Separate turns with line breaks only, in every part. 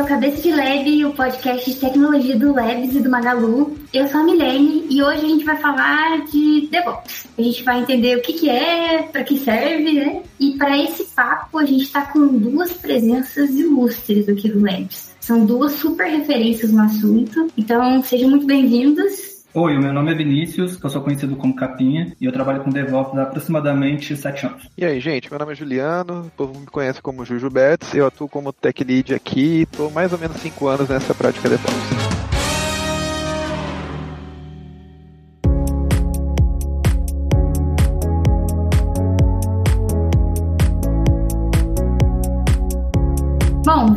esse é Cabeça de Lab, o podcast de tecnologia do Labs e do Magalu. Eu sou a Milene e hoje a gente vai falar de DevOps. A gente vai entender o que, que é, para que serve, né? E para esse papo a gente está com duas presenças ilustres aqui do Labs. São duas super referências no assunto. Então sejam muito bem-vindos.
Oi, meu nome é Vinícius, eu sou conhecido como Capinha e eu trabalho com DevOps há aproximadamente sete anos.
E aí, gente, meu nome é Juliano, o povo me conhece como Juju Betts, eu atuo como Tech Lead aqui e estou mais ou menos cinco anos nessa prática DevOps.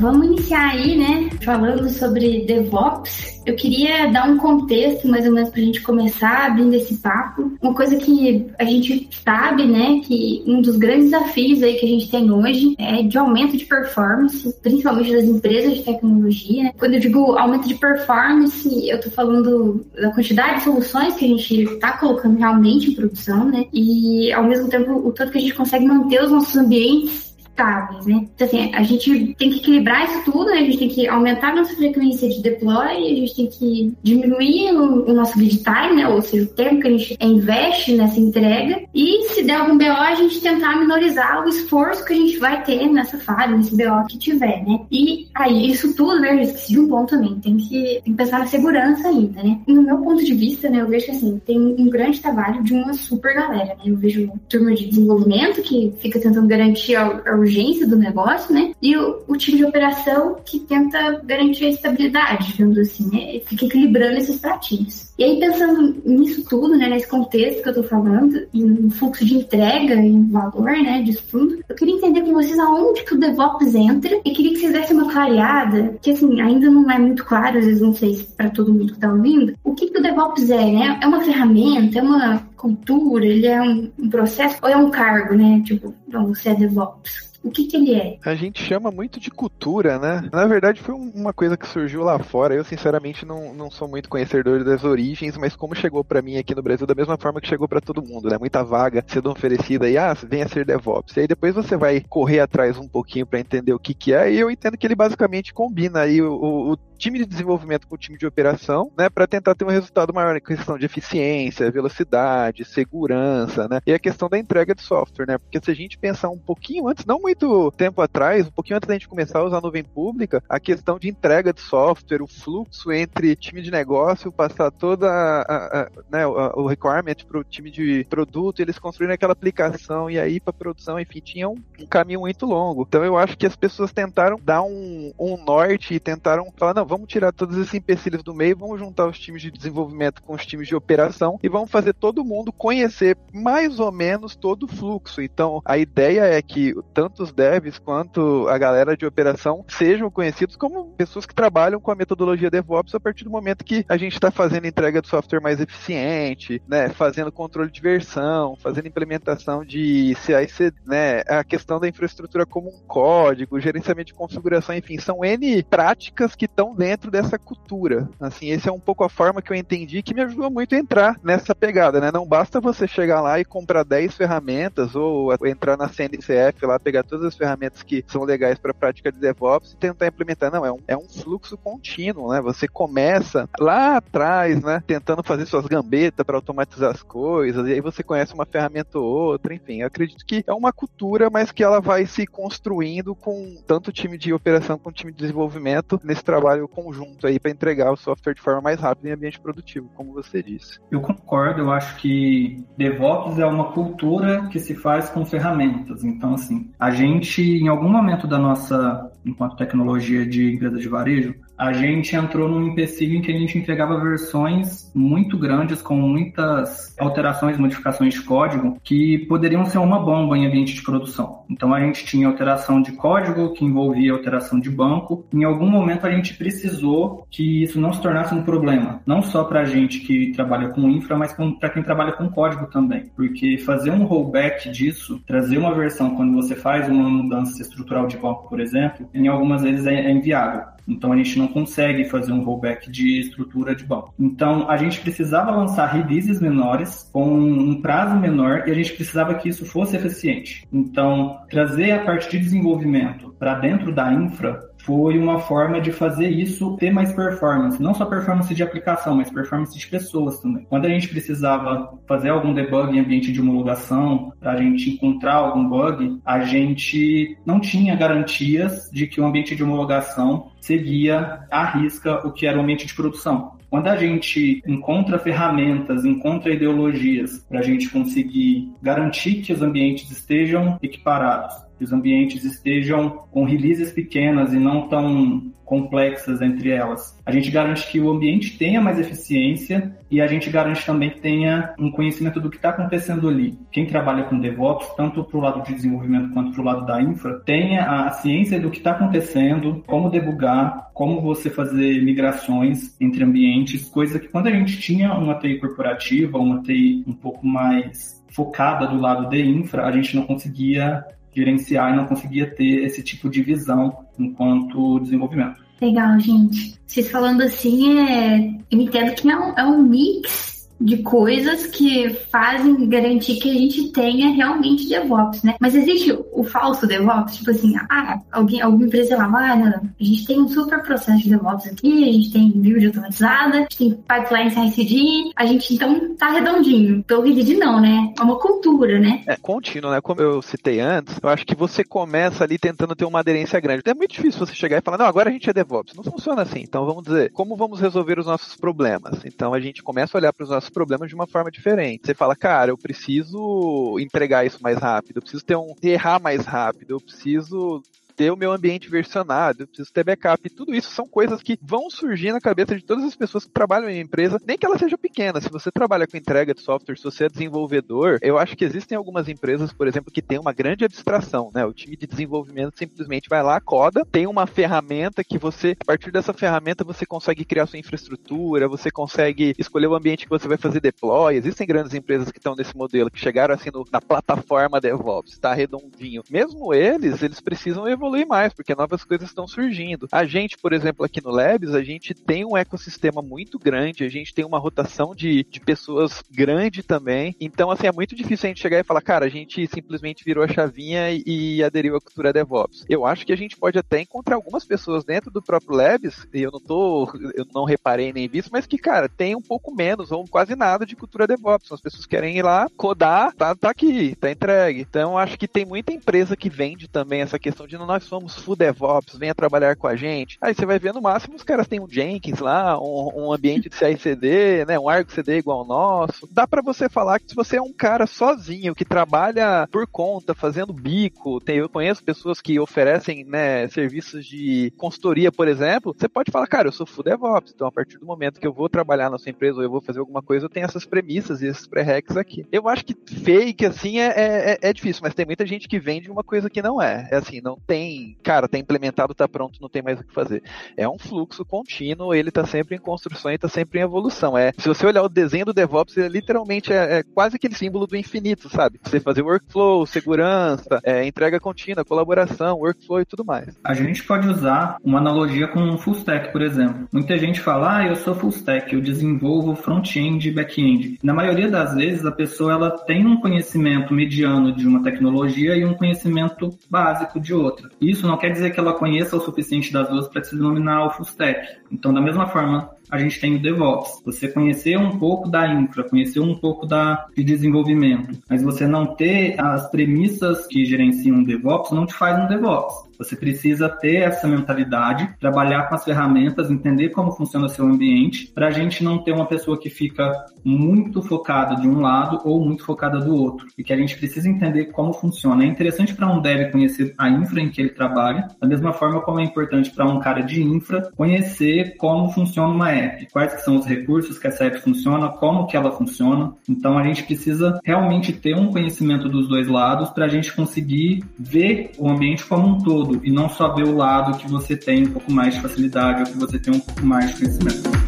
Vamos iniciar aí, né, falando sobre DevOps eu queria dar um contexto, mais ou menos, para a gente começar abrindo esse papo. Uma coisa que a gente sabe, né, que um dos grandes desafios aí que a gente tem hoje é de aumento de performance, principalmente das empresas de tecnologia. Quando eu digo aumento de performance, eu estou falando da quantidade de soluções que a gente está colocando realmente em produção, né, e ao mesmo tempo o tanto que a gente consegue manter os nossos ambientes né? Então, assim, a gente tem que equilibrar isso tudo, né? A gente tem que aumentar a nossa frequência de deploy, a gente tem que diminuir o, o nosso lead time, né? Ou seja, o tempo que a gente investe nessa entrega. E se der algum BO, a gente tentar minorizar o esforço que a gente vai ter nessa fase, nesse BO que tiver, né? E aí, isso tudo, né? Eu esqueci de um ponto também. Tem que, tem que pensar na segurança ainda, né? No meu ponto de vista, né? Eu vejo assim, tem um grande trabalho de uma super galera, né? Eu vejo turma de desenvolvimento que fica tentando garantir a, a urgência do negócio, né? E o, o, time de operação que tenta garantir a estabilidade, digamos assim, né? Fica equilibrando esses pratinhos. E aí, pensando nisso tudo, né? Nesse contexto que eu tô falando, e no fluxo de entrega e no valor, né? Disso tudo, eu queria entender com vocês aonde que o DevOps entra e queria que vocês dessem uma clareada, que assim, ainda não é muito claro, às vezes não sei se para todo mundo que tá ouvindo, o que, que o DevOps é, né? É uma ferramenta, é uma cultura, ele é um, processo ou é um cargo, né? Tipo, você é DevOps. O que, que ele é?
A gente chama muito de cultura, né? Na verdade, foi uma coisa que surgiu lá fora. Eu, sinceramente, não, não sou muito conhecedor das origens, mas como chegou para mim aqui no Brasil, da mesma forma que chegou para todo mundo, né? Muita vaga sendo oferecida e, ah, venha ser DevOps. E aí depois você vai correr atrás um pouquinho para entender o que, que é, e eu entendo que ele basicamente combina aí o, o, o time de desenvolvimento com o time de operação, né, para tentar ter um resultado maior em questão de eficiência, velocidade, segurança, né, e a questão da entrega de software, né, porque se a gente pensar um pouquinho antes, não muito tempo atrás, um pouquinho antes da gente começar a usar a nuvem pública, a questão de entrega de software, o fluxo entre time de negócio, passar toda a, a, né, o requirement para o time de produto, eles construíram aquela aplicação e aí para produção, enfim, tinha um, um, caminho muito longo. Então eu acho que as pessoas tentaram dar um, um norte e tentaram falar, não, vamos tirar todos esses empecilhos do meio, vamos juntar os times de desenvolvimento com os times de operação e vamos fazer todo mundo conhecer mais ou menos todo o fluxo. Então, a ideia é que tanto os devs quanto a galera de operação sejam conhecidos como pessoas que trabalham com a metodologia DevOps a partir do momento que a gente está fazendo entrega de software mais eficiente, né, fazendo controle de versão, fazendo implementação de CI/CD, né, a questão da infraestrutura como um código, gerenciamento de configuração, enfim, são N práticas que estão dentro dessa cultura. Assim, esse é um pouco a forma que eu entendi que me ajudou muito a entrar nessa pegada, né? Não basta você chegar lá e comprar 10 ferramentas ou entrar na CNCF lá, pegar todas as ferramentas que são legais para a prática de DevOps e tentar implementar. Não, é um, é um fluxo contínuo, né? Você começa lá atrás, né? Tentando fazer suas gambetas para automatizar as coisas, e aí você conhece uma ferramenta ou outra, enfim. Eu acredito que é uma cultura, mas que ela vai se construindo com tanto time de operação quanto time de desenvolvimento nesse trabalho conjunto aí para entregar o software de forma mais rápida em ambiente produtivo, como você disse.
Eu concordo, eu acho que DevOps é uma cultura que se faz com ferramentas. Então, assim, a gente, em algum momento da nossa, enquanto tecnologia de empresa de varejo, a gente entrou num empecilho em que a gente entregava versões muito grandes, com muitas alterações, modificações de código, que poderiam ser uma bomba em ambiente de produção. Então a gente tinha alteração de código, que envolvia alteração de banco. Em algum momento a gente precisou que isso não se tornasse um problema, não só para a gente que trabalha com infra, mas para quem trabalha com código também. Porque fazer um rollback disso, trazer uma versão quando você faz uma mudança estrutural de banco, por exemplo, em algumas vezes é, é inviável. Então a gente não consegue fazer um rollback de estrutura de banco. Então a gente precisava lançar releases menores com um prazo menor e a gente precisava que isso fosse eficiente. Então trazer a parte de desenvolvimento para dentro da infra foi uma forma de fazer isso ter mais performance, não só performance de aplicação, mas performance de pessoas também. Quando a gente precisava fazer algum debug em ambiente de homologação, a gente encontrar algum bug, a gente não tinha garantias de que o ambiente de homologação seguia à risca o que era o ambiente de produção. Quando a gente encontra ferramentas, encontra ideologias para a gente conseguir garantir que os ambientes estejam equiparados, que os ambientes estejam com releases pequenas e não tão complexas entre elas. A gente garante que o ambiente tenha mais eficiência e a gente garante também que tenha um conhecimento do que está acontecendo ali. Quem trabalha com DevOps, tanto para o lado de desenvolvimento quanto para o lado da infra, tenha a ciência do que está acontecendo, como debugar, como você fazer migrações entre ambientes, coisa que quando a gente tinha uma TI corporativa, uma TI um pouco mais focada do lado de infra, a gente não conseguia gerenciar e não conseguia ter esse tipo de visão enquanto desenvolvimento.
Legal, gente. Vocês falando assim, é... eu entendo que é um, é um mix de coisas que fazem garantir que a gente tenha realmente DevOps, né? Mas existe o falso DevOps, tipo assim, ah, alguém, alguma empresa lá, ah, não, a gente tem um super processo de DevOps aqui, a gente tem build automatizada, a gente tem pipeline CI/CD, a gente então tá redondinho. Pelo de não, né? É uma cultura, né?
É contínuo, né? Como eu citei antes, eu acho que você começa ali tentando ter uma aderência grande. Então é muito difícil você chegar e falar, não, agora a gente é DevOps. Não funciona assim. Então vamos dizer, como vamos resolver os nossos problemas? Então a gente começa a olhar para os nossos problemas de uma forma diferente. Você fala, cara, eu preciso entregar isso mais rápido, eu preciso ter um errar mais rápido, eu preciso ter o meu ambiente versionado, eu preciso ter backup. Tudo isso são coisas que vão surgir na cabeça de todas as pessoas que trabalham em empresa, nem que ela seja pequena. Se você trabalha com entrega de software, se você é desenvolvedor, eu acho que existem algumas empresas, por exemplo, que tem uma grande abstração, né? O time de desenvolvimento simplesmente vai lá, coda, tem uma ferramenta que você, a partir dessa ferramenta, você consegue criar sua infraestrutura, você consegue escolher o ambiente que você vai fazer deploy. Existem grandes empresas que estão nesse modelo, que chegaram assim no, na plataforma DevOps, tá redondinho. Mesmo eles, eles precisam evoluir evoluir mais, porque novas coisas estão surgindo. A gente, por exemplo, aqui no Labs, a gente tem um ecossistema muito grande, a gente tem uma rotação de, de pessoas grande também. Então, assim, é muito difícil a gente chegar e falar, cara, a gente simplesmente virou a chavinha e, e aderiu à cultura DevOps. Eu acho que a gente pode até encontrar algumas pessoas dentro do próprio Labs, e eu não tô, eu não reparei nem visto, mas que, cara, tem um pouco menos ou quase nada de cultura DevOps. As pessoas querem ir lá, codar, tá, tá aqui, tá entregue. Então, acho que tem muita empresa que vende também essa questão de nós somos full DevOps, venha trabalhar com a gente. Aí você vai ver no máximo os caras têm um Jenkins lá, um, um ambiente de CI/CD, né, um Argo CD igual ao nosso. Dá para você falar que se você é um cara sozinho que trabalha por conta, fazendo bico, tem, eu conheço pessoas que oferecem, né, serviços de consultoria, por exemplo, você pode falar, cara, eu sou full DevOps, então a partir do momento que eu vou trabalhar na sua empresa ou eu vou fazer alguma coisa, eu tenho essas premissas e esses pré-recs aqui. Eu acho que fake, assim, é, é, é difícil, mas tem muita gente que vende uma coisa que não é. É assim, não tem cara, tá implementado, tá pronto, não tem mais o que fazer. É um fluxo contínuo, ele tá sempre em construção e tá sempre em evolução. É, se você olhar o desenho do DevOps, ele literalmente é, é quase aquele símbolo do infinito, sabe? Você fazer workflow, segurança, é, entrega contínua, colaboração, workflow e tudo mais.
A gente pode usar uma analogia com um full stack, por exemplo. Muita gente fala, ah, eu sou full stack, eu desenvolvo front-end e back-end. Na maioria das vezes, a pessoa ela tem um conhecimento mediano de uma tecnologia e um conhecimento básico de outra. Isso não quer dizer que ela conheça o suficiente das duas para se denominar o full stack. Então, da mesma forma, a gente tem o DevOps. Você conhecer um pouco da infra, conhecer um pouco da, de desenvolvimento, mas você não ter as premissas que gerenciam o DevOps, não te faz um DevOps. Você precisa ter essa mentalidade, trabalhar com as ferramentas, entender como funciona seu ambiente, para a gente não ter uma pessoa que fica muito focada de um lado ou muito focada do outro. E que a gente precisa entender como funciona. É interessante para um dev conhecer a infra em que ele trabalha, da mesma forma como é importante para um cara de infra conhecer como funciona uma app, quais que são os recursos que essa app funciona, como que ela funciona. Então a gente precisa realmente ter um conhecimento dos dois lados para a gente conseguir ver o ambiente como um todo todo e não só ver o lado que você tem um pouco mais de facilidade ou que você tem um pouco mais de conhecimento.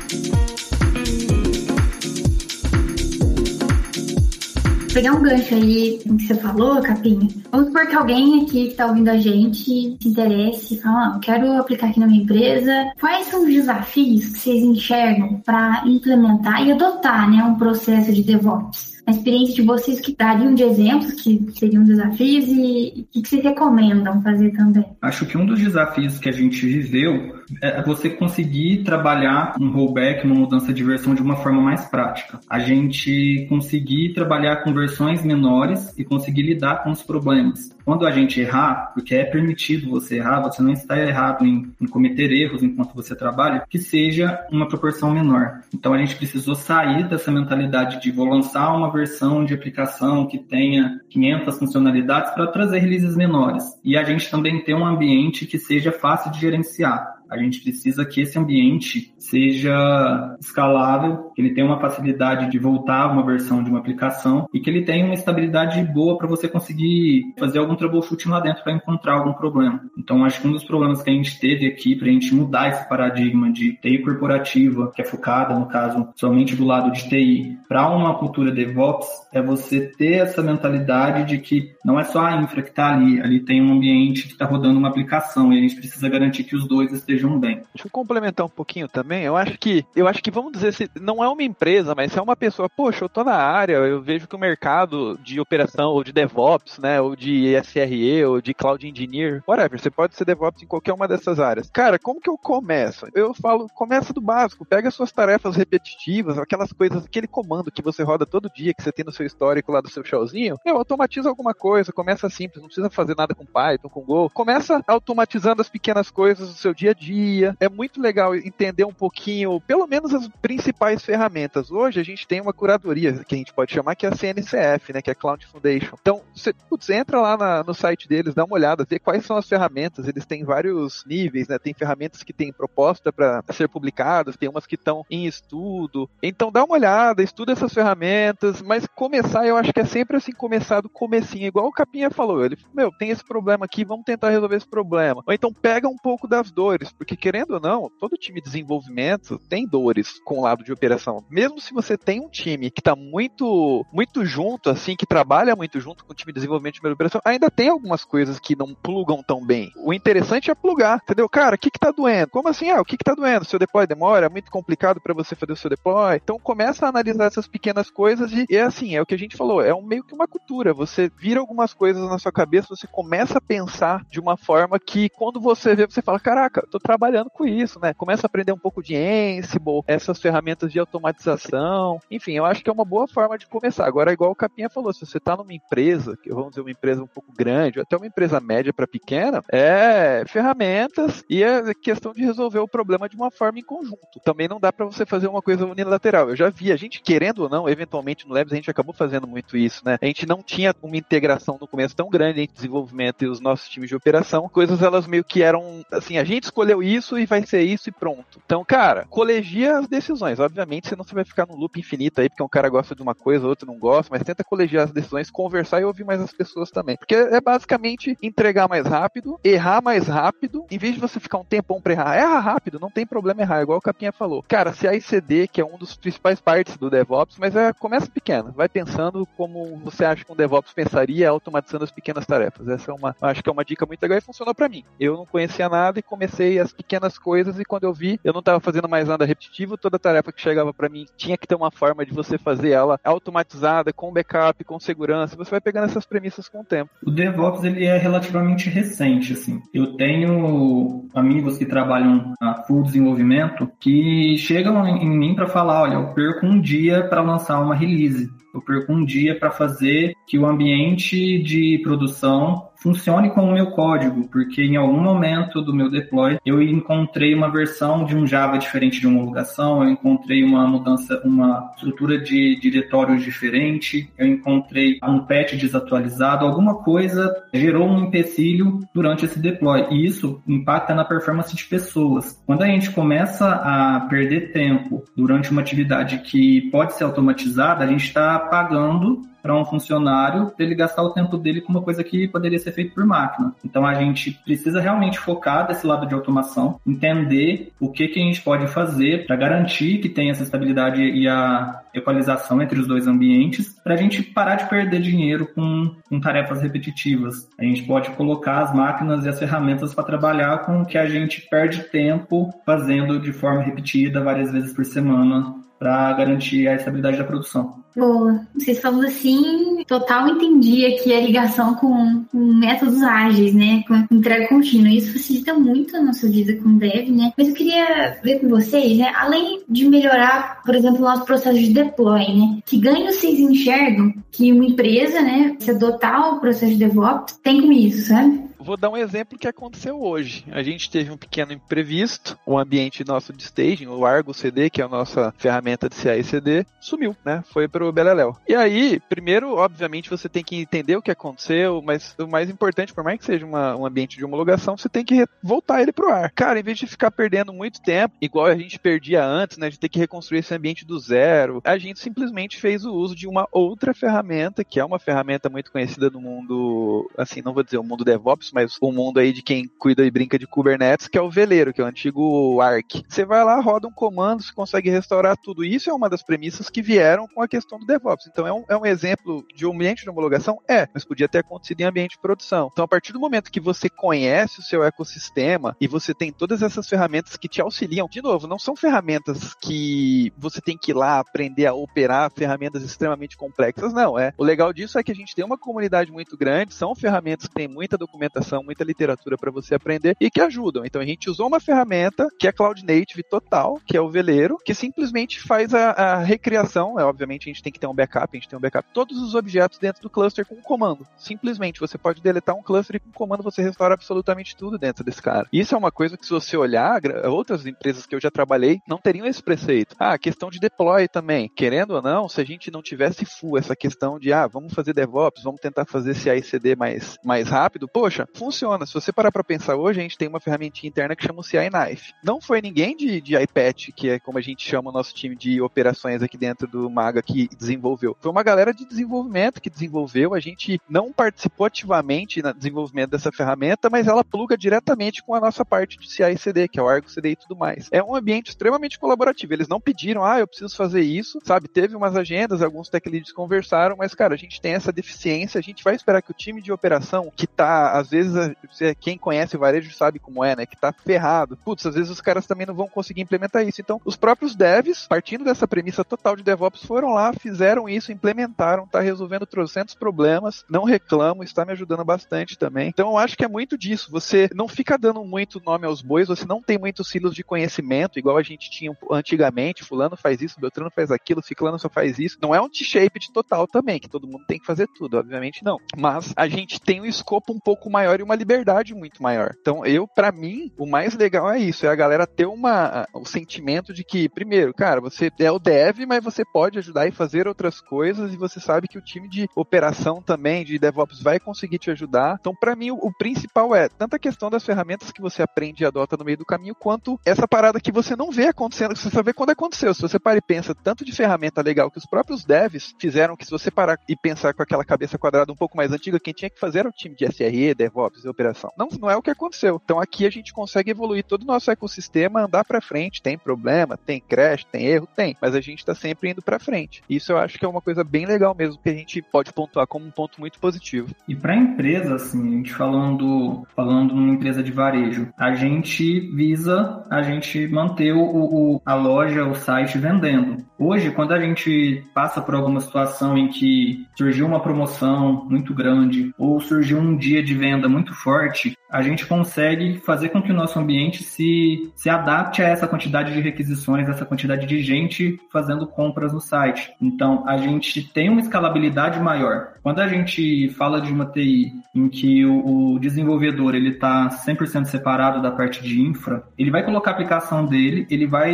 pegar um gancho aí que você falou, Capinha. Vamos supor que alguém aqui que tá ouvindo a gente se interesse e fala, ah, eu quero aplicar aqui na minha empresa. Quais são os desafios que vocês enxergam para implementar e adotar né, um processo de DevOps? A experiência de vocês que dariam de exemplos que seriam desafios e o que vocês recomendam fazer também?
Acho que um dos desafios que a gente viveu é você conseguir trabalhar um rollback, uma mudança de versão de uma forma mais prática. A gente conseguir trabalhar com versões menores e conseguir lidar com os problemas. Quando a gente errar, porque é permitido você errar, você não está errado em, em cometer erros enquanto você trabalha, que seja uma proporção menor. Então a gente precisou sair dessa mentalidade de vou lançar uma versão de aplicação que tenha 500 funcionalidades para trazer releases menores. E a gente também ter um ambiente que seja fácil de gerenciar. A gente precisa que esse ambiente seja escalável, que ele tenha uma facilidade de voltar a uma versão de uma aplicação e que ele tenha uma estabilidade boa para você conseguir fazer algum troubleshooting lá dentro para encontrar algum problema. Então, acho que um dos problemas que a gente teve aqui para a gente mudar esse paradigma de TI corporativa, que é focada, no caso, somente do lado de TI, para uma cultura DevOps, é você ter essa mentalidade de que não é só a infra que está ali, ali tem um ambiente que está rodando uma aplicação e a gente precisa garantir que os dois estejam estejam bem.
Deixa eu complementar um pouquinho também. Eu acho que, eu acho que vamos dizer se não é uma empresa, mas se é uma pessoa, poxa, eu tô na área, eu vejo que o mercado de operação ou de DevOps, né, ou de SRE ou de Cloud Engineer, whatever, você pode ser DevOps em qualquer uma dessas áreas. Cara, como que eu começo? Eu falo, começa do básico, pega suas tarefas repetitivas, aquelas coisas, aquele comando que você roda todo dia, que você tem no seu histórico lá do seu shellzinho, eu automatiza alguma coisa, começa simples, não precisa fazer nada com Python, com Go, começa automatizando as pequenas coisas do seu dia a dia dia. É muito legal entender um pouquinho, pelo menos as principais ferramentas. Hoje a gente tem uma curadoria que a gente pode chamar que é a CNCF, né, que é a Cloud Foundation. Então, você putz, entra lá na, no site deles, dá uma olhada, vê quais são as ferramentas. Eles têm vários níveis, né? Tem ferramentas que têm proposta para ser publicadas, tem umas que estão em estudo. Então, dá uma olhada, estuda essas ferramentas, mas começar, eu acho que é sempre assim, começar do comecinho, igual o Capinha falou. Ele, meu, tem esse problema aqui, vamos tentar resolver esse problema. Ou então pega um pouco das dores, porque querendo ou não, todo time de desenvolvimento tem dores com o lado de operação. Mesmo se você tem um time que está muito muito junto, assim, que trabalha muito junto com o time de desenvolvimento de operação, ainda tem algumas coisas que não plugam tão bem. O interessante é plugar, entendeu? Cara, o que que tá doendo? Como assim? Ah, o que que tá doendo? Seu deploy demora, é muito complicado para você fazer o seu deploy. Então começa a analisar essas pequenas coisas e, e é assim, é o que a gente falou, é um meio que uma cultura. Você vira algumas coisas na sua cabeça, você começa a pensar de uma forma que quando você vê, você fala, caraca, tô trabalhando com isso, né? Começa a aprender um pouco de Ansible, essas ferramentas de automatização. Enfim, eu acho que é uma boa forma de começar. Agora, igual o Capinha falou, se você está numa empresa, que vamos dizer uma empresa um pouco grande, ou até uma empresa média para pequena, é ferramentas e é questão de resolver o problema de uma forma em conjunto. Também não dá para você fazer uma coisa unilateral. Eu já vi, a gente querendo ou não, eventualmente no Labs a gente acabou fazendo muito isso, né? A gente não tinha uma integração no começo tão grande entre desenvolvimento e os nossos times de operação. Coisas elas meio que eram assim, a gente escolheu isso e vai ser isso e pronto. Então, cara, colegia as decisões. Obviamente, senão você vai ficar no loop infinito aí, porque um cara gosta de uma coisa, outro não gosta, mas tenta colegiar as decisões, conversar e ouvir mais as pessoas também. Porque é basicamente entregar mais rápido, errar mais rápido, em vez de você ficar um tempão pra errar. Erra rápido, não tem problema errar, igual o Capinha falou. Cara, se a ICD, que é um dos principais partes do DevOps, mas é, começa pequeno, vai pensando como você acha que um DevOps pensaria, automatizando as pequenas tarefas. Essa é uma, acho que é uma dica muito legal e funcionou para mim. Eu não conhecia nada e comecei as pequenas coisas e quando eu vi, eu não estava fazendo mais nada repetitivo, toda tarefa que chegava para mim tinha que ter uma forma de você fazer ela automatizada, com backup, com segurança. Você vai pegando essas premissas com o tempo.
O DevOps ele é relativamente recente, assim. Eu tenho amigos que trabalham a full desenvolvimento que chegam em mim para falar, olha, eu perco um dia para lançar uma release. Eu perco um dia para fazer que o ambiente de produção funcione com o meu código, porque em algum momento do meu deploy eu encontrei uma versão de um Java diferente de homologação, eu encontrei uma mudança, uma estrutura de diretórios diferente, eu encontrei um patch desatualizado, alguma coisa gerou um empecilho durante esse deploy. E isso impacta na performance de pessoas. Quando a gente começa a perder tempo durante uma atividade que pode ser automatizada, a gente está pagando para um funcionário ele gastar o tempo dele com uma coisa que poderia ser feita por máquina. Então a gente precisa realmente focar desse lado de automação, entender o que, que a gente pode fazer para garantir que tenha essa estabilidade e a equalização entre os dois ambientes, para a gente parar de perder dinheiro com, com tarefas repetitivas. A gente pode colocar as máquinas e as ferramentas para trabalhar com o que a gente perde tempo fazendo de forma repetida várias vezes por semana para garantir a estabilidade da produção.
Boa. Vocês falando assim, total entendi aqui a ligação com, com métodos ágeis, né? Com entrega contínua. Isso facilita muito a nossa vida com dev, né? Mas eu queria ver com vocês, né? Além de melhorar, por exemplo, o nosso processo de deploy, né? Que ganho vocês enxergam que uma empresa, né? Se adotar o processo de DevOps, tem com isso, sabe?
Vou dar um exemplo que aconteceu hoje. A gente teve um pequeno imprevisto, o ambiente nosso de staging, o Argo CD, que é a nossa ferramenta de CI CD, sumiu, né? Foi pro Beleléu. E aí, primeiro, obviamente, você tem que entender o que aconteceu, mas o mais importante, por mais que seja uma, um ambiente de homologação, você tem que voltar ele pro ar. Cara, em vez de ficar perdendo muito tempo, igual a gente perdia antes, né? De ter que reconstruir esse ambiente do zero, a gente simplesmente fez o uso de uma outra ferramenta, que é uma ferramenta muito conhecida no mundo, assim, não vou dizer o mundo DevOps, mas o mundo aí de quem cuida e brinca de Kubernetes, que é o Veleiro, que é o antigo Arc. Você vai lá, roda um comando, você consegue restaurar tudo. Isso é uma das premissas que vieram com a questão do DevOps. Então é um, é um exemplo de um ambiente de homologação? É, mas podia ter acontecido em ambiente de produção. Então, a partir do momento que você conhece o seu ecossistema e você tem todas essas ferramentas que te auxiliam, de novo, não são ferramentas que você tem que ir lá aprender a operar ferramentas extremamente complexas, não. É. O legal disso é que a gente tem uma comunidade muito grande, são ferramentas que têm muita documentação informação, muita literatura para você aprender e que ajudam. Então a gente usou uma ferramenta que é Cloud Native total, que é o Veleiro, que simplesmente faz a, a recriação. É, obviamente a gente tem que ter um backup, a gente tem um backup todos os objetos dentro do cluster com um comando. Simplesmente você pode deletar um cluster e com um comando você restaura absolutamente tudo dentro desse cara. Isso é uma coisa que se você olhar, outras empresas que eu já trabalhei não teriam esse preceito. Ah, questão de deploy também. Querendo ou não, se a gente não tivesse full essa questão de ah, vamos fazer DevOps, vamos tentar fazer CI/CD mais mais rápido, poxa, funciona. Se você parar para pensar hoje, a gente tem uma ferramentinha interna que chama o CI Knife. Não foi ninguém de, de iPad, que é como a gente chama o nosso time de operações aqui dentro do Maga, que desenvolveu. Foi uma galera de desenvolvimento que desenvolveu. A gente não participou ativamente no desenvolvimento dessa ferramenta, mas ela pluga diretamente com a nossa parte de CI CD, que é o Argo CD e tudo mais. É um ambiente extremamente colaborativo. Eles não pediram, ah, eu preciso fazer isso, sabe? Teve umas agendas, alguns tech leads conversaram, mas, cara, a gente tem essa deficiência, a gente vai esperar que o time de operação, que tá, às vezes, vezes, quem conhece o varejo sabe como é, né? Que tá ferrado. Putz, às vezes os caras também não vão conseguir implementar isso. Então, os próprios devs, partindo dessa premissa total de DevOps, foram lá, fizeram isso, implementaram, tá resolvendo trocentos problemas, não reclamo, está me ajudando bastante também. Então, eu acho que é muito disso. Você não fica dando muito nome aos bois, você não tem muitos silos de conhecimento, igual a gente tinha antigamente, fulano faz isso, Beltrano faz aquilo, ciclano só faz isso. Não é um T-shape de total também, que todo mundo tem que fazer tudo, obviamente não. Mas a gente tem um escopo um pouco maior e uma liberdade muito maior. Então, eu, para mim, o mais legal é isso, é a galera ter uma, o sentimento de que, primeiro, cara, você é o dev, mas você pode ajudar e fazer outras coisas e você sabe que o time de operação também, de DevOps, vai conseguir te ajudar. Então, para mim, o, o, principal é tanto a questão das ferramentas que você aprende e adota no meio do caminho, quanto essa parada que você não vê acontecendo, você só vê quando aconteceu. Se você para e pensa tanto de ferramenta legal que os próprios devs fizeram, que se você parar e pensar com aquela cabeça quadrada um pouco mais antiga, quem tinha que fazer era o time de SRE, DevOps, de operação. Não, não é o que aconteceu. Então aqui a gente consegue evoluir todo o nosso ecossistema, andar para frente. Tem problema, tem crash, tem erro, tem, mas a gente está sempre indo para frente. Isso eu acho que é uma coisa bem legal mesmo que a gente pode pontuar como um ponto muito positivo.
E para empresa, assim, a gente falando falando numa empresa de varejo, a gente visa a gente manter o, o a loja, o site vendendo. Hoje, quando a gente passa por alguma situação em que surgiu uma promoção muito grande ou surgiu um dia de venda muito forte, a gente consegue fazer com que o nosso ambiente se, se adapte a essa quantidade de requisições, essa quantidade de gente fazendo compras no site. Então, a gente tem uma escalabilidade maior. Quando a gente fala de uma TI em que o, o desenvolvedor ele está 100% separado da parte de infra, ele vai colocar a aplicação dele, ele vai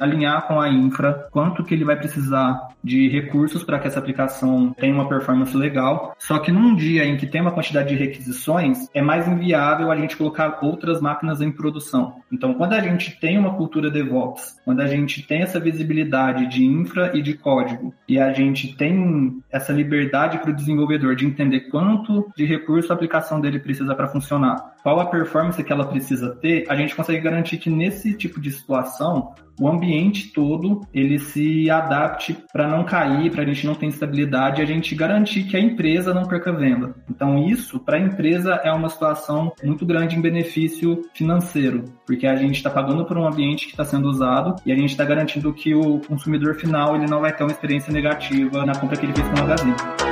alinhar com a infra quanto que ele vai precisar de recursos para que essa aplicação tenha uma performance legal. Só que num dia em que tem uma quantidade de requisições, é mais inviável viável a gente colocar outras máquinas em produção. Então, quando a gente tem uma cultura DevOps, quando a gente tem essa visibilidade de infra e de código, e a gente tem essa liberdade para o desenvolvedor de entender quanto de recurso a aplicação dele precisa para funcionar, qual a performance que ela precisa ter, a gente consegue garantir que nesse tipo de situação o ambiente todo ele se adapte para não cair, para a gente não ter instabilidade e a gente garantir que a empresa não perca venda. Então isso para a empresa é uma situação muito grande em benefício financeiro, porque a gente está pagando por um ambiente que está sendo usado e a gente está garantindo que o consumidor final ele não vai ter uma experiência negativa na compra que ele fez com o Magazine.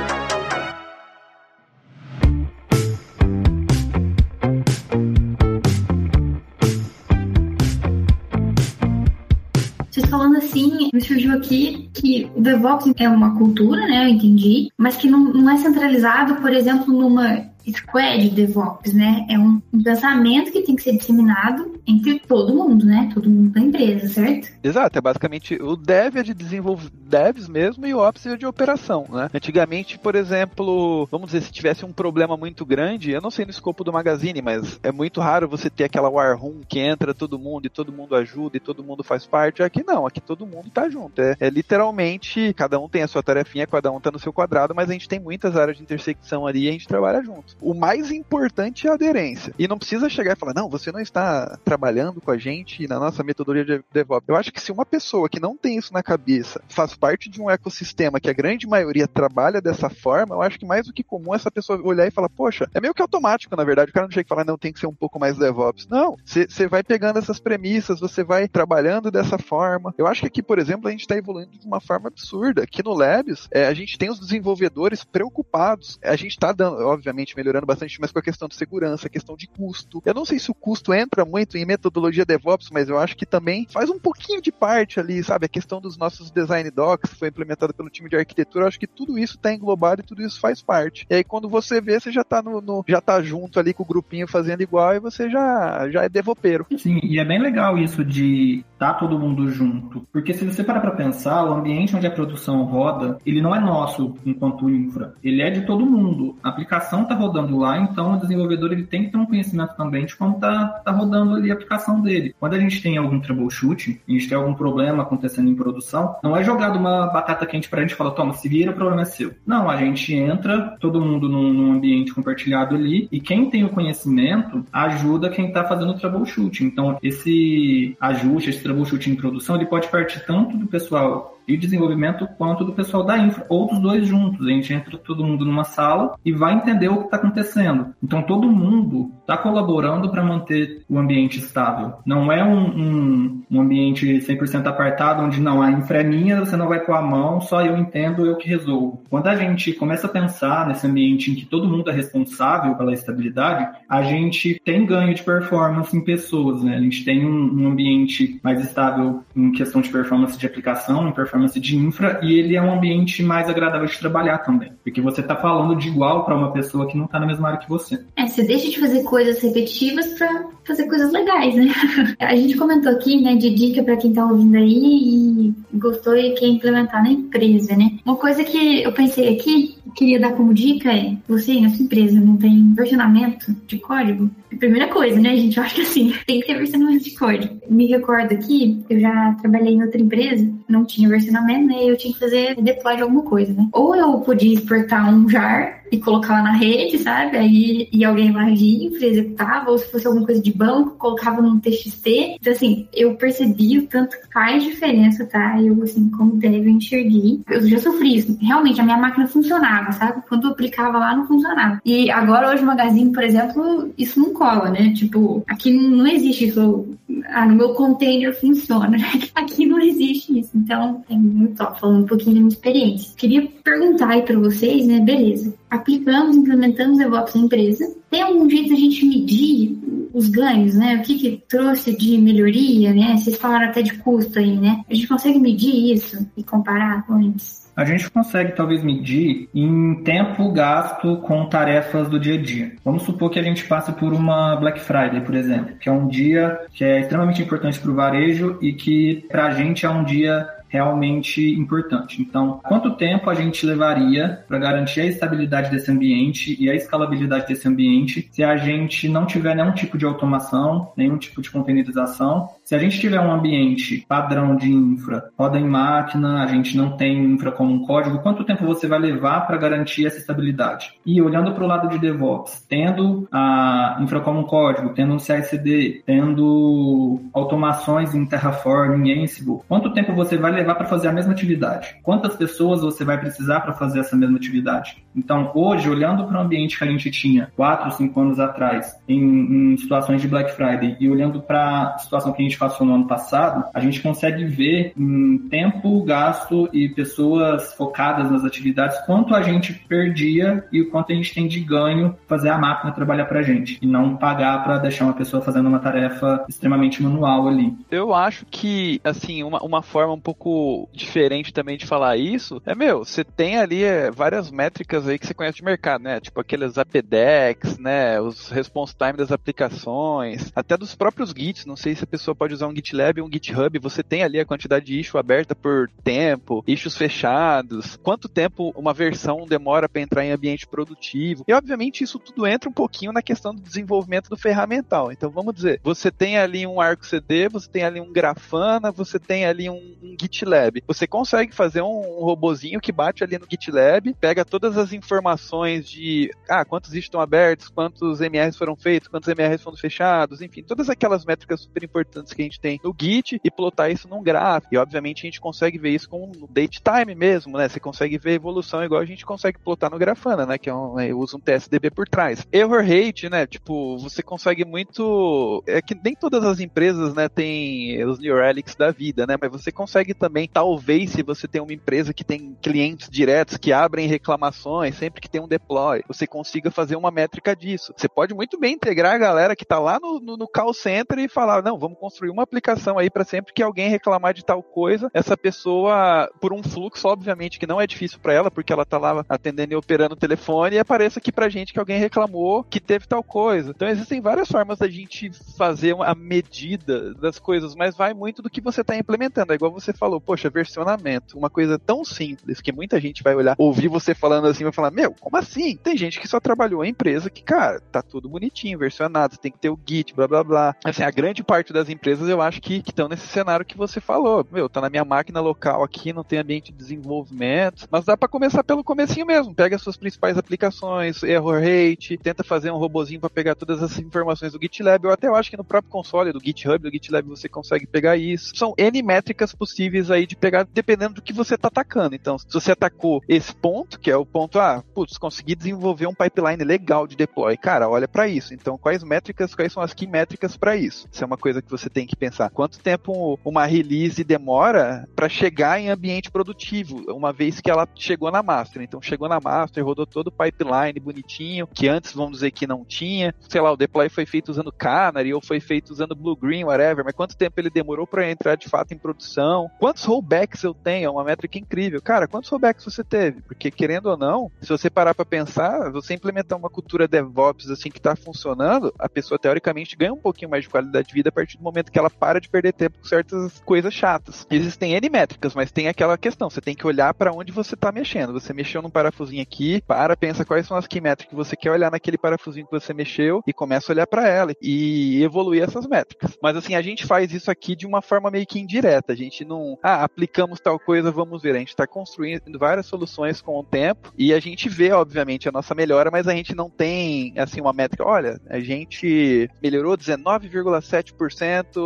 Surgiu aqui que o DevOps é uma cultura, né? Eu entendi, mas que não, não é centralizado, por exemplo, numa squad DevOps, né? É um, pensamento que tem que ser disseminado entre todo mundo, né? Todo mundo da empresa, certo?
Exato, é basicamente o dev é de desenvolver devs mesmo e o ops é de operação, né? Antigamente, por exemplo, vamos dizer, se tivesse um problema muito grande, eu não sei no escopo do Magazine, mas é muito raro você ter aquela war room que entra todo mundo e todo mundo ajuda e todo mundo faz parte. Aqui não, aqui todo mundo tá junto. É, é literalmente, cada um tem a sua tarefinha, cada um tá no seu quadrado, mas a gente tem muitas áreas de intersecção ali e a gente trabalha junto o mais importante é a aderência. E não precisa chegar e falar, não, você não está trabalhando com a gente na nossa metodologia de DevOps. Eu acho que se uma pessoa que não tem isso na cabeça faz parte de um ecossistema que a grande maioria trabalha dessa forma, eu acho que mais do que comum essa pessoa olhar e falar, poxa, é meio que automático, na verdade. O cara não chega e fala, não, tem que ser um pouco mais DevOps. Não, você vai pegando essas premissas, você vai trabalhando dessa forma. Eu acho que aqui, por exemplo, a gente está evoluindo de uma forma absurda. Aqui no Labs, é, a gente tem os desenvolvedores preocupados. A gente está dando, obviamente, melhorando bastante, mas com a questão de segurança, a questão de custo. Eu não sei se o custo entra muito em metodologia DevOps, mas eu acho que também faz um pouquinho de parte ali, sabe? A questão dos nossos design docs, foi implementado pelo time de arquitetura, eu acho que tudo isso está englobado e tudo isso faz parte. E aí quando você vê, você já está no, no, já tá junto ali com o grupinho fazendo igual e você já, já é devopeiro.
Sim, e é bem legal isso de tá todo mundo junto. Porque se você parar para pensar, o ambiente onde a produção roda, ele não é nosso enquanto infra. Ele é de todo mundo. A aplicação tá rodando rodando lá, então o desenvolvedor ele tem que ter um conhecimento também de como está tá rodando ali a aplicação dele. Quando a gente tem algum troubleshoot, a gente tem algum problema acontecendo em produção, não é jogado uma batata quente para a gente falar, toma, se vira, o problema é seu. Não, a gente entra, todo mundo num, num ambiente compartilhado ali, e quem tem o conhecimento ajuda quem está fazendo o troubleshoot. Então, esse ajuste, esse troubleshoot em produção, ele pode partir tanto do pessoal de desenvolvimento quanto do pessoal da infra, ou dos dois juntos. A gente entra todo mundo numa sala e vai entender o que está acontecendo. Então todo mundo está colaborando para manter o ambiente estável. Não é um, um, um ambiente 100% apartado, onde não, a infra é minha, você não vai pôr a mão, só eu entendo, eu que resolvo. Quando a gente começa a pensar nesse ambiente em que todo mundo é responsável pela estabilidade, a gente tem ganho de performance em pessoas, né? A gente tem um, um ambiente mais estável em questão de performance de aplicação, em performance performance de infra e ele é um ambiente mais agradável de trabalhar também. Porque você está falando de igual para uma pessoa que não está na mesma área que você.
É, você deixa de fazer coisas repetitivas para fazer coisas legais, né? A gente comentou aqui, né, de dica para quem está ouvindo aí e gostou e quer implementar na empresa, né? Uma coisa que eu pensei aqui, queria dar como dica é, você na sua empresa não tem versionamento de código? Primeira coisa, né, gente? Eu acho que assim, tem que ter versionamento de código. Me recordo aqui, eu já trabalhei em outra empresa, não tinha versionamento, né? Eu tinha que fazer deploy de alguma coisa, né? Ou eu podia exportar um jar e colocar lá na rede, sabe? Aí e alguém lá de infra executava, ou se fosse alguma coisa de banco, colocava num TXT. Então, assim, eu percebi o tanto que faz diferença, tá? Eu, assim, como deve, enxerguei. Eu já sofri isso. Realmente, a minha máquina funcionava, sabe? Quando eu aplicava lá, não funcionava. E agora, hoje, o Magazine, por exemplo, isso não cola, né? Tipo, aqui não existe isso. Ah, no meu container funciona, né? Aqui não existe isso. Então, é muito top, falando um pouquinho da minha experiência. Queria perguntar aí pra vocês, né? Beleza aplicamos, implementamos DevOps na empresa. Tem algum jeito a gente medir os ganhos, né? O que, que trouxe de melhoria, né? Vocês falaram até de custo aí, né? A gente consegue medir isso e comparar com antes?
A gente consegue talvez medir em tempo gasto com tarefas do dia a dia. Vamos supor que a gente passe por uma Black Friday, por exemplo, que é um dia que é extremamente importante para o varejo e que para a gente é um dia realmente importante. Então, quanto tempo a gente levaria para garantir a estabilidade desse ambiente e a escalabilidade desse ambiente se a gente não tiver nenhum tipo de automação, nenhum tipo de containerização? Se a gente tiver um ambiente padrão de infra, roda em máquina, a gente não tem infra como um código, quanto tempo você vai levar para garantir essa estabilidade? E olhando para o lado de DevOps, tendo a infra como um código, tendo um CI/CD, tendo automações em Terraform, em Ansible, quanto tempo você vai levar para fazer a mesma atividade? Quantas pessoas você vai precisar para fazer essa mesma atividade? Então, hoje, olhando para o ambiente que a gente tinha 4, 5 anos atrás, em, em situações de Black Friday, e olhando para a situação que a gente passou no ano passado, a gente consegue ver em tempo gasto e pessoas focadas nas atividades quanto a gente perdia e o quanto a gente tem de ganho fazer a máquina trabalhar para a gente e não pagar para deixar uma pessoa fazendo uma tarefa extremamente manual ali.
Eu acho que, assim, uma, uma forma um pouco diferente também de falar isso é, meu, você tem ali é, várias métricas aí que você conhece de mercado, né? Tipo aqueles APDEX, né? Os response time das aplicações, até dos próprios Gits. Não sei se a pessoa pode usar um GitLab ou um GitHub. Você tem ali a quantidade de issue aberta por tempo, issues fechados, quanto tempo uma versão demora para entrar em ambiente produtivo. E obviamente isso tudo entra um pouquinho na questão do desenvolvimento do ferramental. Então vamos dizer, você tem ali um Arco CD, você tem ali um Grafana, você tem ali um, um GitLab. Você consegue fazer um, um robozinho que bate ali no GitLab, pega todas as informações de ah, quantos estão abertos, quantos MRs foram feitos, quantos MRs foram fechados, enfim, todas aquelas métricas super importantes que a gente tem no Git e plotar isso num gráfico. E obviamente a gente consegue ver isso com date time mesmo, né? Você consegue ver a evolução igual a gente consegue plotar no Grafana, né? Que é um, eu uso um TSDB por trás. Error rate, né? Tipo, você consegue muito. É que nem todas as empresas, né, tem os New Relics da vida, né? Mas você consegue também, talvez, se você tem uma empresa que tem clientes diretos que abrem reclamações sempre que tem um deploy, você consiga fazer uma métrica disso. Você pode muito bem integrar a galera que está lá no, no, no, call center e falar, não, vamos construir uma aplicação aí para sempre que alguém reclamar de tal coisa, essa pessoa, por um fluxo, obviamente, que não é difícil para ela, porque ela está lá atendendo e operando o telefone, e apareça aqui pra gente que alguém reclamou que teve tal coisa. Então existem várias formas da gente fazer a medida das coisas, mas vai muito do que você está implementando. É igual você falou, poxa, versionamento, uma coisa tão simples que muita gente vai olhar, ouvir você falando assim, vai falar, meu, como assim? Tem gente que só trabalhou em empresa que, cara, tá tudo bonitinho, versionado, tem que ter o Git, blá blá blá. Assim, a grande parte das empresas eu acho que estão nesse cenário que você falou. Meu, tá na minha máquina local aqui, não tem ambiente de desenvolvimento, mas dá para começar pelo comecinho mesmo. Pega as suas principais aplicações, error rate, tenta fazer um robozinho para pegar todas as informações do GitLab. Eu até acho que no próprio console do GitHub, do GitLab, você consegue pegar isso. São N métricas possíveis aí de pegar, dependendo do que você tá atacando. Então, se você atacou esse ponto, que é o ponto, ah, putz, consegui desenvolver um pipeline legal de deploy. Cara, olha para isso. Então, quais métricas, quais são as key métricas para isso? Isso é uma coisa que você tem que pensar. Quanto tempo uma release demora para chegar em ambiente produtivo, uma vez que ela chegou na master. Então, chegou na master, rodou todo o pipeline bonitinho, que antes, vamos dizer que não tinha. Sei lá, o deploy foi feito usando Canary ou foi feito usando Blue Green, whatever, mas quanto tempo ele demorou para entrar de fato em produção? Quantos rollbacks eu tenho? É uma métrica incrível. Cara, quantos rollbacks você teve? Porque querendo ou não, se você parar para pensar, você implementar uma cultura DevOps assim que tá funcionando, a pessoa teoricamente ganha um pouquinho mais de qualidade de vida a partir do momento que ela para de perder tempo com certas coisas chatas. Existem N métricas, mas tem aquela questão, você tem que olhar para onde você tá mexendo. Você mexeu num parafusinho aqui, para, pensa quais são as key métricas que você quer olhar naquele parafusinho que você mexeu e começa a olhar para ela e evoluir essas métricas. Mas assim, a gente faz isso aqui de uma forma meio que indireta. A gente não, ah, aplicamos tal coisa, vamos ver. A gente está construindo várias soluções com o tempo e a gente vê, obviamente, a nossa melhora, mas a gente não tem, assim, uma métrica. Olha, a gente melhorou 19,7%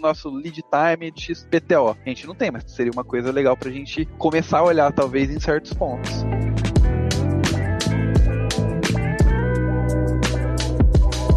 nosso lead time de XPTO. A gente não tem, mas seria uma coisa legal para a gente começar a olhar, talvez, em certos pontos.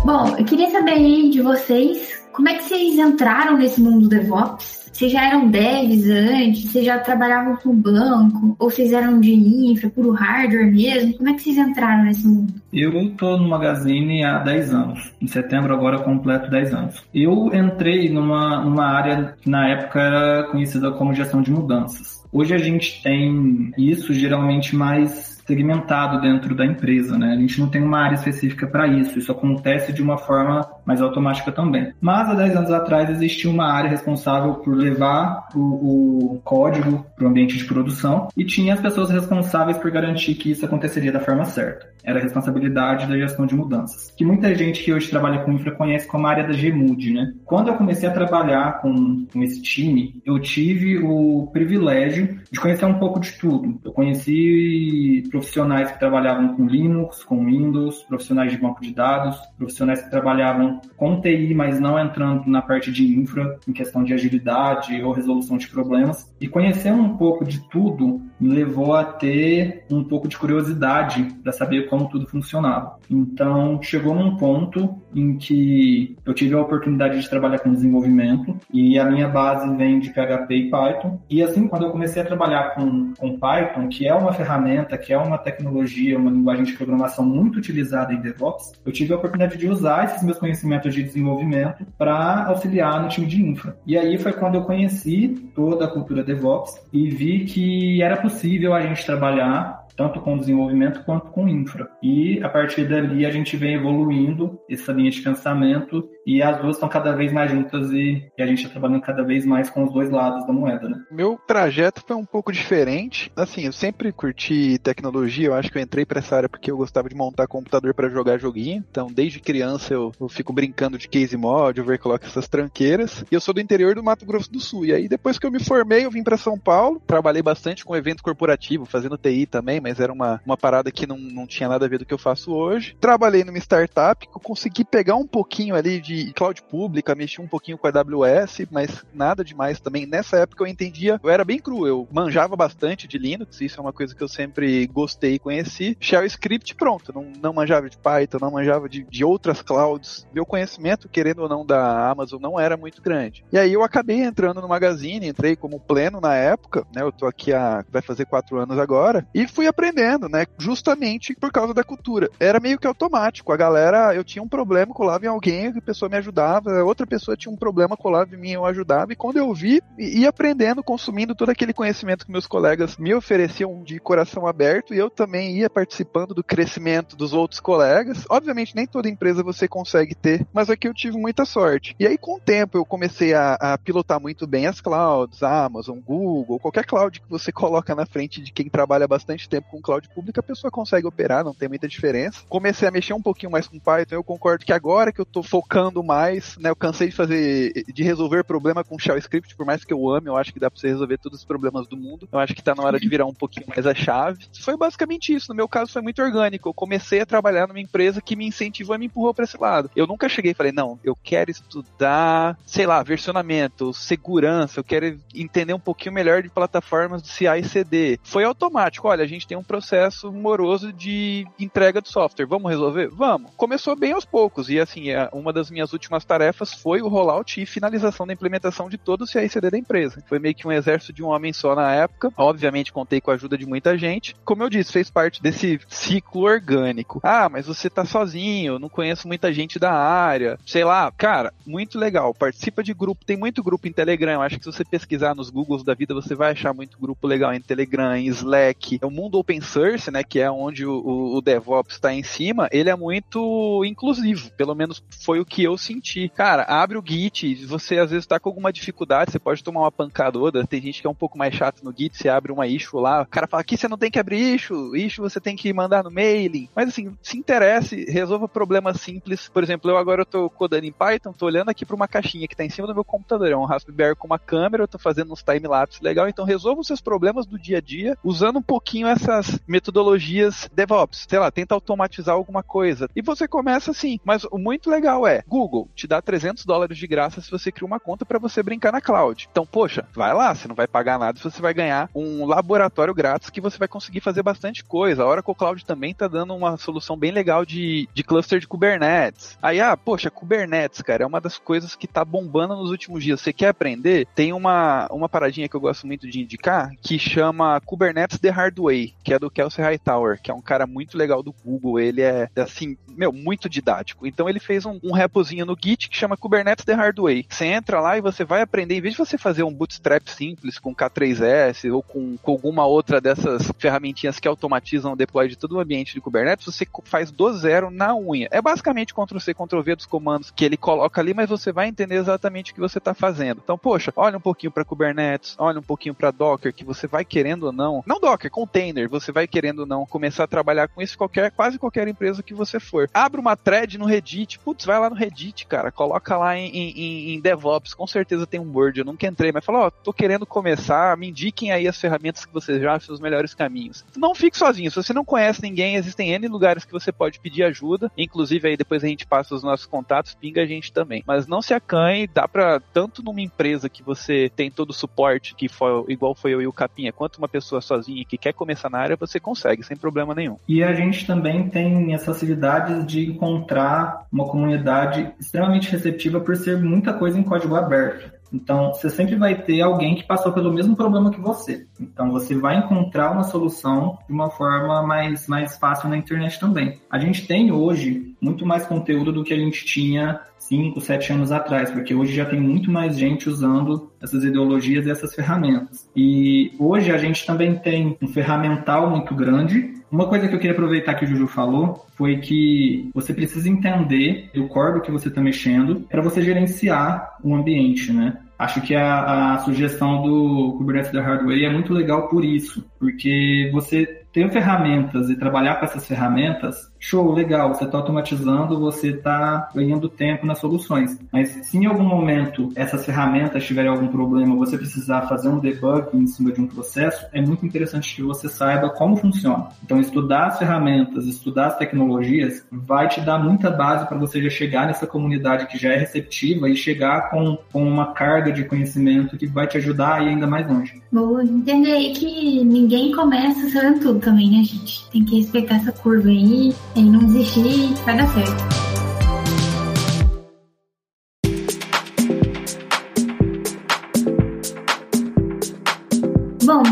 Bom, eu queria saber aí de vocês, como é que vocês entraram nesse mundo DevOps? Vocês já eram devs antes? Vocês já trabalhavam com banco? Ou vocês eram de infra, puro hardware mesmo? Como é que vocês entraram nesse mundo?
Eu estou no Magazine há 10 anos. Em setembro agora completo 10 anos. Eu entrei numa, numa área que na época era conhecida como gestão de mudanças. Hoje a gente tem isso geralmente mais segmentado dentro da empresa, né? A gente não tem uma área específica para isso, isso acontece de uma forma mais automática também. Mas há 10 anos atrás existia uma área responsável por levar o, o código para o ambiente de produção e tinha as pessoas responsáveis por garantir que isso aconteceria da forma certa. Era a responsabilidade da gestão de mudanças. Que muita gente que hoje trabalha com infra conhece como a área da GMUD, né? Quando eu comecei a trabalhar com, com esse time, eu tive o privilégio de conhecer um pouco de tudo. Eu conheci profissionais que trabalhavam com Linux, com Windows, profissionais de banco de dados, profissionais que trabalhavam com TI, mas não entrando na parte de infra, em questão de agilidade ou resolução de problemas. E conhecer um pouco de tudo me levou a ter um pouco de curiosidade para saber como tudo funcionava. Então, chegou num ponto em que eu tive a oportunidade de trabalhar com desenvolvimento e a minha base vem de PHP e Python. E assim, quando eu comecei a trabalhar com, com Python, que é uma ferramenta, que é uma tecnologia, uma linguagem de programação muito utilizada em DevOps, eu tive a oportunidade de usar esses meus conhecimentos de desenvolvimento para auxiliar no time de infra. E aí foi quando eu conheci toda a cultura DevOps e vi que era possível a gente trabalhar tanto com desenvolvimento quanto com infra. E a partir dali a gente vem evoluindo essa linha de pensamento e as duas estão cada vez mais juntas e, e a gente está trabalhando cada vez mais com os dois lados da moeda, né?
Meu trajeto foi um pouco diferente. Assim, eu sempre curti tecnologia, eu acho que eu entrei para essa área porque eu gostava de montar computador para jogar joguinho. Então, desde criança eu, eu fico brincando de case mod, overclock, essas tranqueiras. E eu sou do interior do Mato Grosso do Sul. E aí depois que eu me formei, eu vim para São Paulo, trabalhei bastante com evento corporativo, fazendo TI também, mas era uma, uma parada que não, não tinha nada a ver do que eu faço hoje. Trabalhei numa startup, eu consegui pegar um pouquinho ali de cloud pública, mexi um pouquinho com a AWS, mas nada demais também. Nessa época eu entendia, eu era bem cru, eu manjava bastante de Linux, isso é uma coisa que eu sempre gostei e conheci. Shell Script, pronto, não, não manjava de Python, não manjava de, de outras clouds. Meu conhecimento, querendo ou não, da Amazon não era muito grande. E aí eu acabei entrando no Magazine, entrei como pleno na época, né? Eu tô aqui há, vai fazer quatro anos agora, e fui aprendendo, né? Justamente por causa da cultura. Era meio que automático. A galera, eu tinha um problema, colava em alguém, a pessoa me ajudava, outra pessoa tinha um problema, colava em mim, eu ajudava. E quando eu vi, ia aprendendo, consumindo todo aquele conhecimento que meus colegas me ofereciam de coração aberto, e eu também ia participando do crescimento dos outros colegas. Obviamente, nem toda empresa você consegue ter, mas aqui eu tive muita sorte. E aí, com o tempo, eu comecei a, a pilotar muito bem as clouds, Amazon, Google, qualquer cloud que você coloca na frente de quem trabalha bastante tempo com cloud pública, a pessoa consegue operar, não tem muita diferença. Comecei a mexer um pouquinho mais com Python, eu concordo que agora que eu tô focando mais, né, eu cansei de fazer, de resolver problema com Shell Script, por mais que eu ame, eu acho que dá pra você resolver todos os problemas do mundo. Eu acho que tá na hora de virar um pouquinho mais a chave. Foi basicamente isso. No meu caso foi muito orgânico. Eu comecei a trabalhar numa empresa que me incentivou e me empurrou para esse lado. Eu nunca cheguei e falei, não, eu quero estudar, sei lá, versionamento, segurança, eu quero entender um pouquinho melhor de plataformas do CI e CD. Foi automático. Olha, a gente tem um processo moroso de entrega de software. Vamos resolver? Vamos. Começou bem aos poucos. E assim, é, uma das minhas últimas tarefas foi o rollout e finalização da implementação de todo o CI/CD da empresa. Foi meio que um exército de um homem só na época. Obviamente contei com a ajuda de muita gente. Como eu disse, fez parte desse ciclo orgânico. Ah, mas você tá sozinho, não conheço muita gente da área. Sei lá, cara, muito legal. Participa de grupo, tem muito grupo em Telegram. Eu acho que se você pesquisar nos Googles da vida, você vai achar muito grupo legal em Telegram, em Slack. É o mundo open source, né, que é onde o, o, DevOps está em cima, ele é muito inclusivo. Pelo menos foi o que eu senti. Cara, abre o Git, você às vezes tá com alguma dificuldade, você pode tomar uma pancadora. Tem gente que é um pouco mais chato no Git, você abre uma issue lá, o cara fala, aqui você não tem que abrir issue, issue você tem que mandar no mailing. Mas assim, se interesse, resolva problemas simples. Por exemplo, eu agora tô codando em Python, tô olhando aqui para uma caixinha que tá em cima do meu computador, é um Raspberry com uma câmera, eu tô fazendo uns time-lapse legal, então resolva os seus problemas do dia a dia usando um pouquinho essas metodologias DevOps. Sei lá, tenta automatizar alguma coisa. E você começa assim. Mas o muito legal é, Google te dá 300 dólares de graça se você cria uma conta para você brincar na cloud. Então, poxa, vai lá, você não vai pagar nada, você vai ganhar um laboratório grátis que você vai conseguir fazer bastante coisa. A Oracle Cloud também tá dando uma solução bem legal de, de cluster de Kubernetes. Aí, ah, poxa, Kubernetes, cara, é uma das coisas que tá bombando nos últimos dias. Você quer aprender? Tem uma, uma paradinha que eu gosto muito de indicar que chama Kubernetes The Hard Way. Que é do Kelsey Hightower, que é um cara muito legal do Google. Ele é, assim, meu, muito didático. Então ele fez um, um repozinho no Git que chama Kubernetes The Hard Way. Você entra lá e você vai aprender, em vez de você fazer um bootstrap simples com K3S ou com, com alguma outra dessas ferramentinhas que automatizam o deploy de todo o ambiente de Kubernetes, você faz do zero na unha. É basicamente Ctrl-C, Ctrl-V dos comandos que ele coloca ali, mas você vai entender exatamente o que você está fazendo. Então, poxa, olha um pouquinho para Kubernetes, olha um pouquinho para Docker, que você vai querendo ou não, não Docker, container, você vai querendo ou não começar a trabalhar com isso qualquer, quase qualquer empresa que você for. Abre uma thread no Reddit, putz, vai lá no Reddit, cara, coloca lá em, em, em DevOps, com certeza tem um Word, eu nunca entrei, mas fala, ó, oh, tô querendo começar, me indiquem aí as ferramentas que vocês já acham os melhores caminhos. Não fique sozinho, se você não conhece ninguém, existem N lugares que você pode pedir ajuda, inclusive aí depois a gente passa os nossos contatos, pinga a gente também. Mas não se acanhe, dá pra, tanto numa empresa que você tem todo o suporte, que foi igual foi eu e o Capinha, quanto uma pessoa sozinha que quer começar na área, você consegue, sem problema nenhum.
E a gente também tem essa facilidade de encontrar uma comunidade extremamente receptiva por ser muita coisa em código aberto. Então, você sempre vai ter alguém que passou pelo mesmo problema que você. Então, você vai encontrar uma solução de uma forma mais, mais fácil na internet também. A gente tem hoje muito mais conteúdo do que a gente tinha 5, 7 anos atrás, porque hoje já tem muito mais gente usando essas ideologias e essas ferramentas. E hoje a gente também tem um ferramental muito grande. Uma coisa que eu queria aproveitar que o Juju falou foi que você precisa entender o core do que você está mexendo para você gerenciar o ambiente, né? Acho que a, a sugestão do Kubernetes da Hardware é muito legal por isso, porque você ter ferramentas e trabalhar com essas ferramentas, show, legal, você está automatizando, você está ganhando tempo nas soluções. Mas se em algum momento essas ferramentas tiverem algum problema, você precisar fazer um debug em cima de um processo, é muito interessante que você saiba como funciona. Então, estudar as ferramentas, estudar as tecnologias, vai te dar muita base para você já chegar nessa comunidade que já é receptiva e chegar com, com uma carga de conhecimento que vai te ajudar a ir ainda mais longe.
Boa, entender aí que ninguém começa sabendo tudo também, né, gente? Tem que respeitar essa curva aí e não desistir, vai dar certo.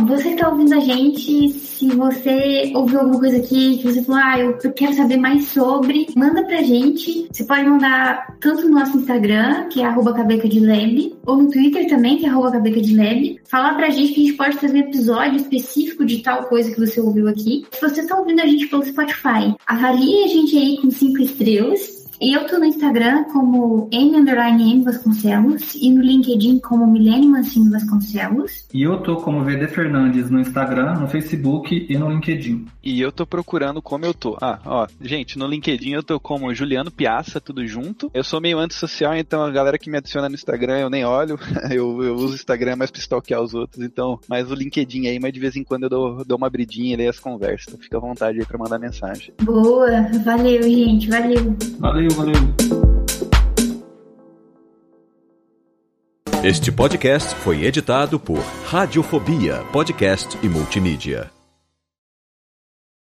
Você está ouvindo a gente, se você ouviu alguma coisa aqui que você falou, ah, eu, quero saber mais sobre, manda pra gente. Você pode mandar tanto no nosso Instagram, que é arroba ou no Twitter também, que é arroba. Falar pra gente que a gente pode trazer um episódio específico de tal coisa que você ouviu aqui. Se você está ouvindo a gente pelo Spotify, avalie a gente aí com cinco estrelas eu tô no Instagram como M Vasconcelos e no LinkedIn como Milene Mancini Vasconcelos.
E eu tô como VD Fernandes no Instagram, no Facebook e no LinkedIn.
E eu tô procurando como eu tô. Ah, ó, gente, no LinkedIn eu tô como Juliano Piaça, tudo junto. Eu sou meio antissocial, então a galera que me adiciona no Instagram eu nem olho. eu, eu uso o Instagram mais pra stalkear os outros, então, mas o LinkedIn aí, mas de vez em quando eu dou, dou uma abridinha e leio as conversas. Então fica à vontade aí pra mandar mensagem.
Boa, valeu, gente, valeu.
Valeu valeu,
Este podcast foi editado por Radiofobia, podcast e multimídia.